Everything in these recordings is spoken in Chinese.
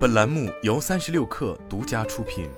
本栏目由三十六氪独家出品。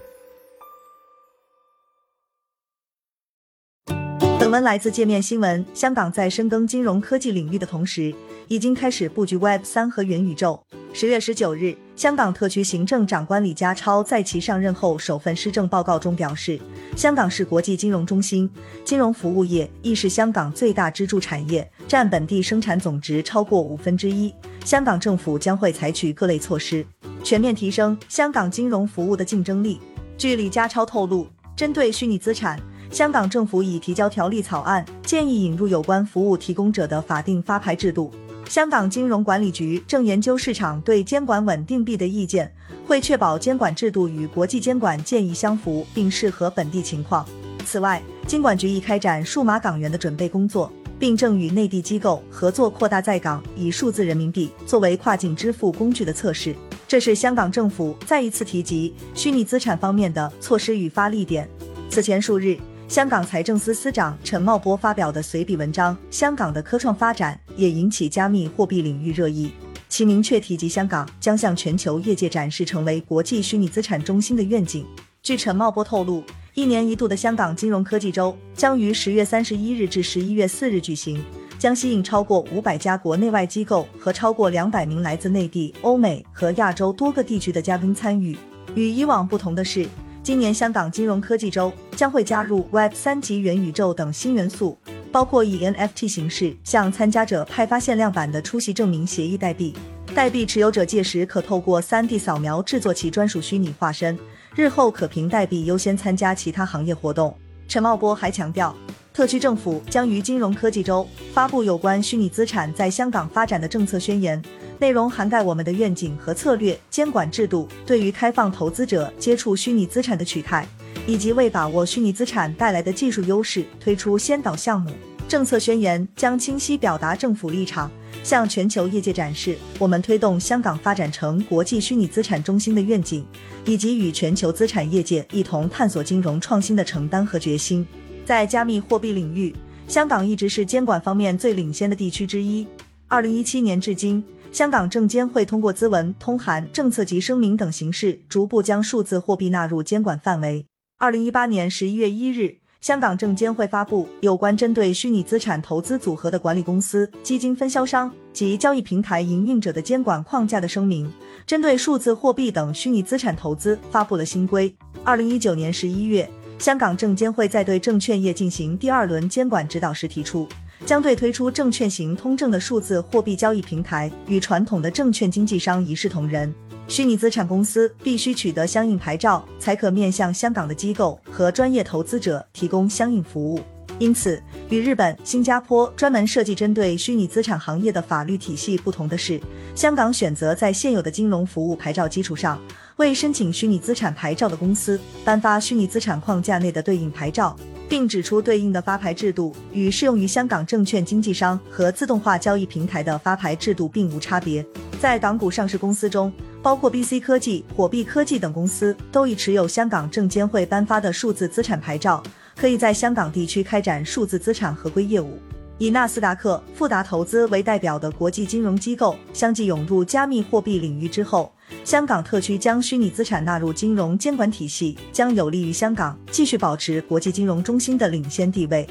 本文来自界面新闻。香港在深耕金融科技领域的同时，已经开始布局 Web 三和元宇宙。十月十九日，香港特区行政长官李家超在其上任后首份施政报告中表示，香港是国际金融中心，金融服务业亦是香港最大支柱产业，占本地生产总值超过五分之一。香港政府将会采取各类措施，全面提升香港金融服务的竞争力。据李家超透露，针对虚拟资产，香港政府已提交条例草案，建议引入有关服务提供者的法定发牌制度。香港金融管理局正研究市场对监管稳定币的意见，会确保监管制度与国际监管建议相符，并适合本地情况。此外，金管局已开展数码港元的准备工作，并正与内地机构合作扩大在港以数字人民币作为跨境支付工具的测试。这是香港政府再一次提及虚拟资产方面的措施与发力点。此前数日。香港财政司司长陈茂波发表的随笔文章《香港的科创发展》也引起加密货币领域热议。其明确提及香港将向全球业界展示成为国际虚拟资产中心的愿景。据陈茂波透露，一年一度的香港金融科技周将于十月三十一日至十一月四日举行，将吸引超过五百家国内外机构和超过两百名来自内地、欧美和亚洲多个地区的嘉宾参与。与以往不同的是。今年香港金融科技周将会加入 Web 三级元宇宙等新元素，包括以 NFT 形式向参加者派发限量版的出席证明协议代币，代币持有者届时可透过 3D 扫描制作其专属虚拟化身，日后可凭代币优先参加其他行业活动。陈茂波还强调，特区政府将于金融科技周发布有关虚拟资产在香港发展的政策宣言。内容涵盖我们的愿景和策略、监管制度对于开放投资者接触虚拟资产的取态，以及为把握虚拟资产带来的技术优势推出先导项目。政策宣言将清晰表达政府立场，向全球业界展示我们推动香港发展成国际虚拟资产中心的愿景，以及与全球资产业界一同探索金融创新的承担和决心。在加密货币领域，香港一直是监管方面最领先的地区之一。二零一七年至今。香港证监会通过咨文、通函、政策及声明等形式，逐步将数字货币纳入监管范围。二零一八年十一月一日，香港证监会发布有关针对虚拟资产投资组合的管理公司、基金分销商及交易平台营运者的监管框架的声明，针对数字货币等虚拟资产投资发布了新规。二零一九年十一月，香港证监会在对证券业进行第二轮监管指导时提出。将对推出证券型通证的数字货币交易平台与传统的证券经纪商一视同仁。虚拟资产公司必须取得相应牌照，才可面向香港的机构和专业投资者提供相应服务。因此，与日本、新加坡专门设计针对虚拟资产行业的法律体系不同的是，香港选择在现有的金融服务牌照基础上，为申请虚拟资产牌照的公司颁发虚拟资产框架内的对应牌照。并指出，对应的发牌制度与适用于香港证券经纪商和自动化交易平台的发牌制度并无差别。在港股上市公司中，包括 BC 科技、火币科技等公司，都已持有香港证监会颁发的数字资产牌照，可以在香港地区开展数字资产合规业务。以纳斯达克、富达投资为代表的国际金融机构相继涌入加密货币领域之后，香港特区将虚拟资产纳入金融监管体系，将有利于香港继续保持国际金融中心的领先地位。